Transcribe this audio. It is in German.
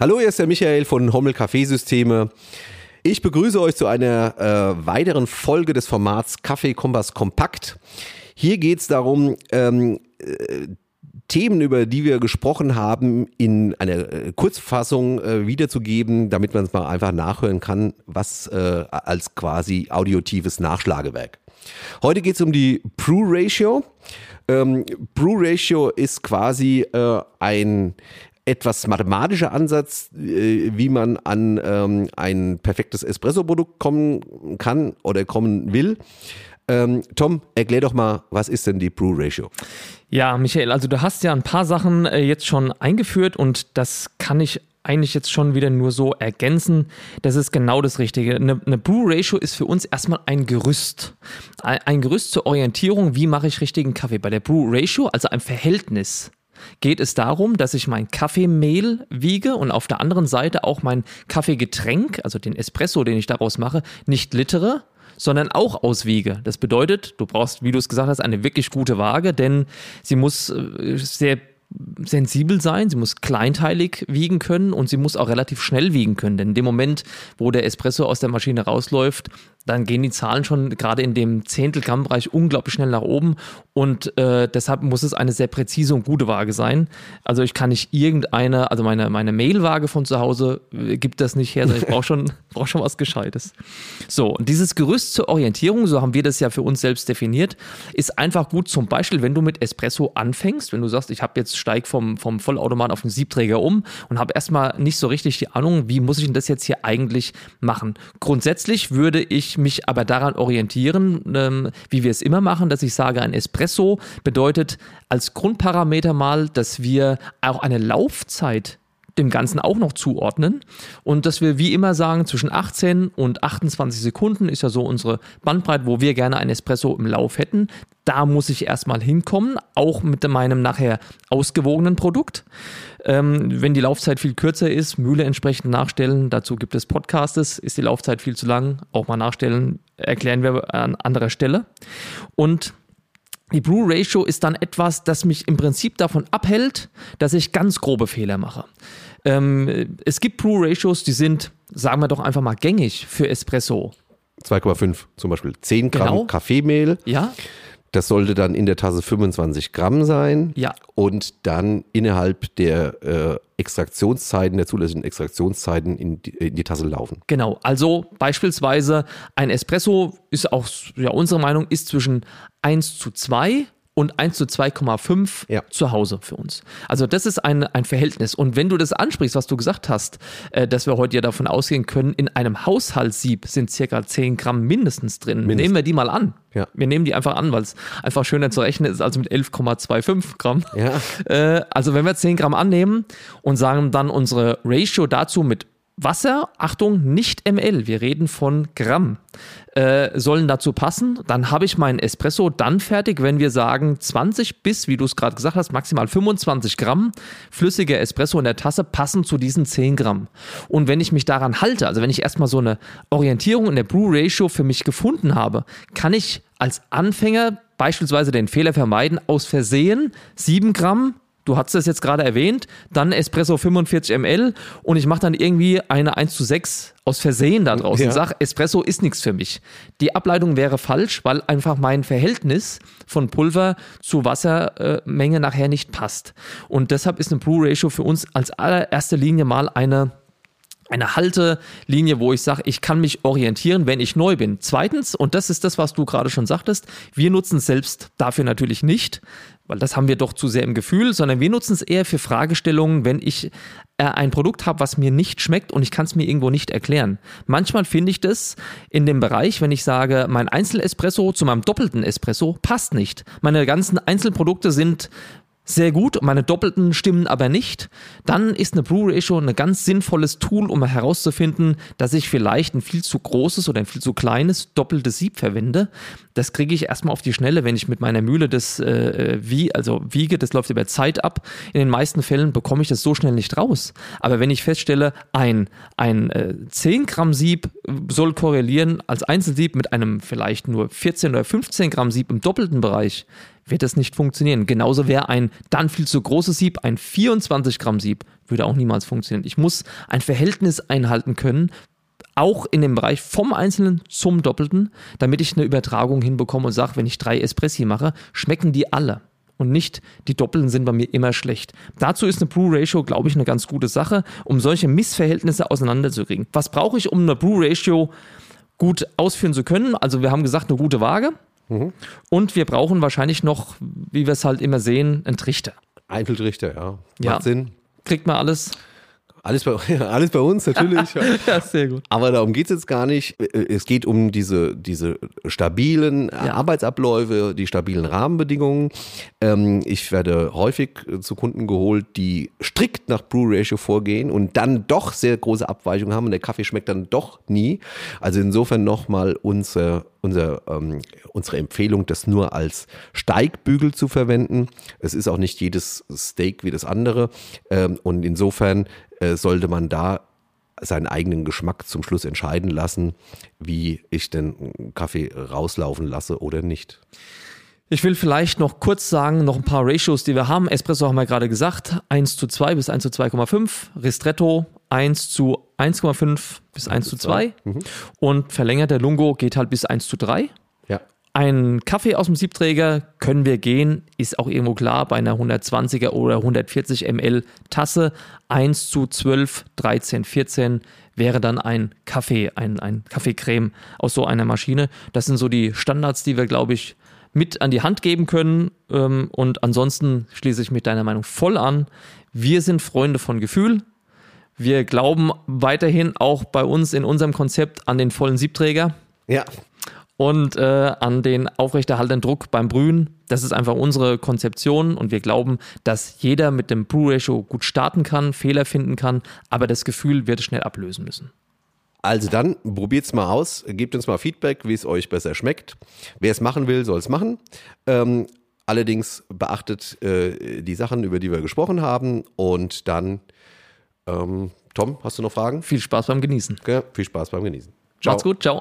Hallo, hier ist der Michael von Hommel Kaffeesysteme. Ich begrüße euch zu einer äh, weiteren Folge des Formats Kaffee Kompass Kompakt. Hier geht es darum, ähm, äh, Themen, über die wir gesprochen haben, in einer äh, Kurzfassung äh, wiederzugeben, damit man es mal einfach nachhören kann, was äh, als quasi audiotives Nachschlagewerk. Heute geht es um die Brew Ratio. Ähm, Brew Ratio ist quasi äh, ein etwas mathematischer Ansatz, äh, wie man an ähm, ein perfektes Espresso-Produkt kommen kann oder kommen will. Ähm, Tom, erklär doch mal, was ist denn die Brew Ratio? Ja, Michael, also du hast ja ein paar Sachen äh, jetzt schon eingeführt und das kann ich eigentlich jetzt schon wieder nur so ergänzen. Das ist genau das Richtige. Eine, eine Brew Ratio ist für uns erstmal ein Gerüst. Ein, ein Gerüst zur Orientierung, wie mache ich richtigen Kaffee. Bei der Brew Ratio, also ein Verhältnis, geht es darum, dass ich mein Kaffeemehl wiege und auf der anderen Seite auch mein Kaffeegetränk, also den Espresso, den ich daraus mache, nicht littere, sondern auch auswiege. Das bedeutet, du brauchst, wie du es gesagt hast, eine wirklich gute Waage, denn sie muss äh, sehr sensibel sein, sie muss kleinteilig wiegen können und sie muss auch relativ schnell wiegen können. Denn in dem Moment, wo der Espresso aus der Maschine rausläuft, dann gehen die Zahlen schon gerade in dem Zehntelgrammbereich unglaublich schnell nach oben und äh, deshalb muss es eine sehr präzise und gute Waage sein. Also ich kann nicht irgendeine, also meine, meine Mailwaage von zu Hause äh, gibt das nicht her, sondern ich brauche schon, brauch schon was Gescheites. So, und dieses Gerüst zur Orientierung, so haben wir das ja für uns selbst definiert, ist einfach gut zum Beispiel, wenn du mit Espresso anfängst, wenn du sagst, ich habe jetzt steig vom, vom Vollautomat auf den Siebträger um und habe erstmal nicht so richtig die Ahnung, wie muss ich denn das jetzt hier eigentlich machen. Grundsätzlich würde ich mich aber daran orientieren, ähm, wie wir es immer machen, dass ich sage, ein Espresso bedeutet als Grundparameter mal, dass wir auch eine Laufzeit dem Ganzen auch noch zuordnen und dass wir wie immer sagen, zwischen 18 und 28 Sekunden ist ja so unsere Bandbreite, wo wir gerne ein Espresso im Lauf hätten. Da muss ich erstmal hinkommen, auch mit meinem nachher ausgewogenen Produkt. Ähm, wenn die Laufzeit viel kürzer ist, Mühle entsprechend nachstellen. Dazu gibt es Podcastes. Ist die Laufzeit viel zu lang, auch mal nachstellen, erklären wir an anderer Stelle. Und die Brew Ratio ist dann etwas, das mich im Prinzip davon abhält, dass ich ganz grobe Fehler mache. Ähm, es gibt Brew Ratios, die sind, sagen wir doch einfach mal, gängig für Espresso. 2,5 zum Beispiel. 10 Gramm genau. Kaffeemehl. Ja. Das sollte dann in der Tasse 25 Gramm sein. Ja. Und dann innerhalb der äh, Extraktionszeiten, der zulässigen Extraktionszeiten in die, in die, Tasse laufen. Genau. Also beispielsweise ein Espresso ist auch, ja, unsere Meinung, ist zwischen 1 zu 2 und 1 zu 2,5 ja. zu Hause für uns. Also das ist ein, ein Verhältnis. Und wenn du das ansprichst, was du gesagt hast, äh, dass wir heute ja davon ausgehen können, in einem Haushaltssieb sind circa 10 Gramm mindestens drin. Mindestens. Nehmen wir die mal an. Ja. Wir nehmen die einfach an, weil es einfach schöner zu rechnen ist als mit 11,25 Gramm. Ja. Äh, also wenn wir 10 Gramm annehmen und sagen dann unsere Ratio dazu mit Wasser, Achtung, nicht ml, wir reden von Gramm, äh, sollen dazu passen. Dann habe ich meinen Espresso dann fertig, wenn wir sagen 20 bis, wie du es gerade gesagt hast, maximal 25 Gramm flüssiger Espresso in der Tasse passen zu diesen 10 Gramm. Und wenn ich mich daran halte, also wenn ich erstmal so eine Orientierung in der Brew Ratio für mich gefunden habe, kann ich als Anfänger beispielsweise den Fehler vermeiden, aus Versehen 7 Gramm du hast es jetzt gerade erwähnt, dann Espresso 45 ml und ich mache dann irgendwie eine 1 zu 6 aus Versehen da draußen. Ja. Ich sage, Espresso ist nichts für mich. Die Ableitung wäre falsch, weil einfach mein Verhältnis von Pulver zu Wassermenge nachher nicht passt. Und deshalb ist eine Brew Ratio für uns als allererste Linie mal eine eine Haltelinie, wo ich sage, ich kann mich orientieren, wenn ich neu bin. Zweitens, und das ist das, was du gerade schon sagtest, wir nutzen es selbst dafür natürlich nicht, weil das haben wir doch zu sehr im Gefühl, sondern wir nutzen es eher für Fragestellungen, wenn ich äh, ein Produkt habe, was mir nicht schmeckt und ich kann es mir irgendwo nicht erklären. Manchmal finde ich das in dem Bereich, wenn ich sage, mein Einzelespresso zu meinem doppelten Espresso passt nicht. Meine ganzen Einzelprodukte sind sehr gut, meine doppelten stimmen aber nicht, dann ist eine Brew Ratio ein ganz sinnvolles Tool, um herauszufinden, dass ich vielleicht ein viel zu großes oder ein viel zu kleines doppeltes Sieb verwende. Das kriege ich erstmal auf die Schnelle, wenn ich mit meiner Mühle das äh, wie, also wiege, das läuft über Zeit ab. In den meisten Fällen bekomme ich das so schnell nicht raus. Aber wenn ich feststelle, ein, ein äh, 10 Gramm Sieb soll korrelieren als Einzelsieb mit einem vielleicht nur 14 oder 15 Gramm Sieb im doppelten Bereich, wird das nicht funktionieren. Genauso wäre ein dann viel zu großes Sieb, ein 24 Gramm Sieb, würde auch niemals funktionieren. Ich muss ein Verhältnis einhalten können, auch in dem Bereich vom Einzelnen zum Doppelten, damit ich eine Übertragung hinbekomme und sage, wenn ich drei Espressi mache, schmecken die alle. Und nicht die Doppelten sind bei mir immer schlecht. Dazu ist eine Brew-Ratio, glaube ich, eine ganz gute Sache, um solche Missverhältnisse auseinanderzukriegen. Was brauche ich, um eine Brew-Ratio gut ausführen zu können? Also wir haben gesagt, eine gute Waage. Mhm. Und wir brauchen wahrscheinlich noch, wie wir es halt immer sehen, einen Trichter. Einzeltrichter, ja. Macht ja. Sinn. Kriegt man alles alles bei, alles bei uns, natürlich. ja, sehr gut. Aber darum geht es jetzt gar nicht. Es geht um diese, diese stabilen ja. Arbeitsabläufe, die stabilen Rahmenbedingungen. Ähm, ich werde häufig zu Kunden geholt, die strikt nach Brew Ratio vorgehen und dann doch sehr große Abweichungen haben und der Kaffee schmeckt dann doch nie. Also insofern nochmal unser unser, ähm, unsere Empfehlung, das nur als Steigbügel zu verwenden. Es ist auch nicht jedes Steak wie das andere. Ähm, und insofern äh, sollte man da seinen eigenen Geschmack zum Schluss entscheiden lassen, wie ich den Kaffee rauslaufen lasse oder nicht. Ich will vielleicht noch kurz sagen, noch ein paar Ratios, die wir haben. Espresso haben wir gerade gesagt, 1 zu 2 bis 1 zu 2,5. Ristretto 1 zu 1,5 bis 1 zu 2. Mhm. Und verlängerter Lungo geht halt bis 1 zu 3. Ein Kaffee aus dem Siebträger können wir gehen, ist auch irgendwo klar, bei einer 120er oder 140 ml Tasse 1 zu 12, 13, 14 wäre dann ein Kaffee, ein, ein Kaffeecreme aus so einer Maschine. Das sind so die Standards, die wir, glaube ich, mit an die Hand geben können. Ähm, und ansonsten schließe ich mit deiner Meinung voll an. Wir sind Freunde von Gefühl. Wir glauben weiterhin auch bei uns in unserem Konzept an den vollen Siebträger. Ja und äh, an den aufrechterhaltenden Druck beim Brühen. Das ist einfach unsere Konzeption und wir glauben, dass jeder mit dem Brew-Ratio gut starten kann, Fehler finden kann, aber das Gefühl wird es schnell ablösen müssen. Also dann, probiert es mal aus, gebt uns mal Feedback, wie es euch besser schmeckt. Wer es machen will, soll es machen. Ähm, allerdings beachtet äh, die Sachen, über die wir gesprochen haben und dann, ähm, Tom, hast du noch Fragen? Viel Spaß beim Genießen. Ja, viel Spaß beim Genießen. Ciao. Macht's gut, ciao.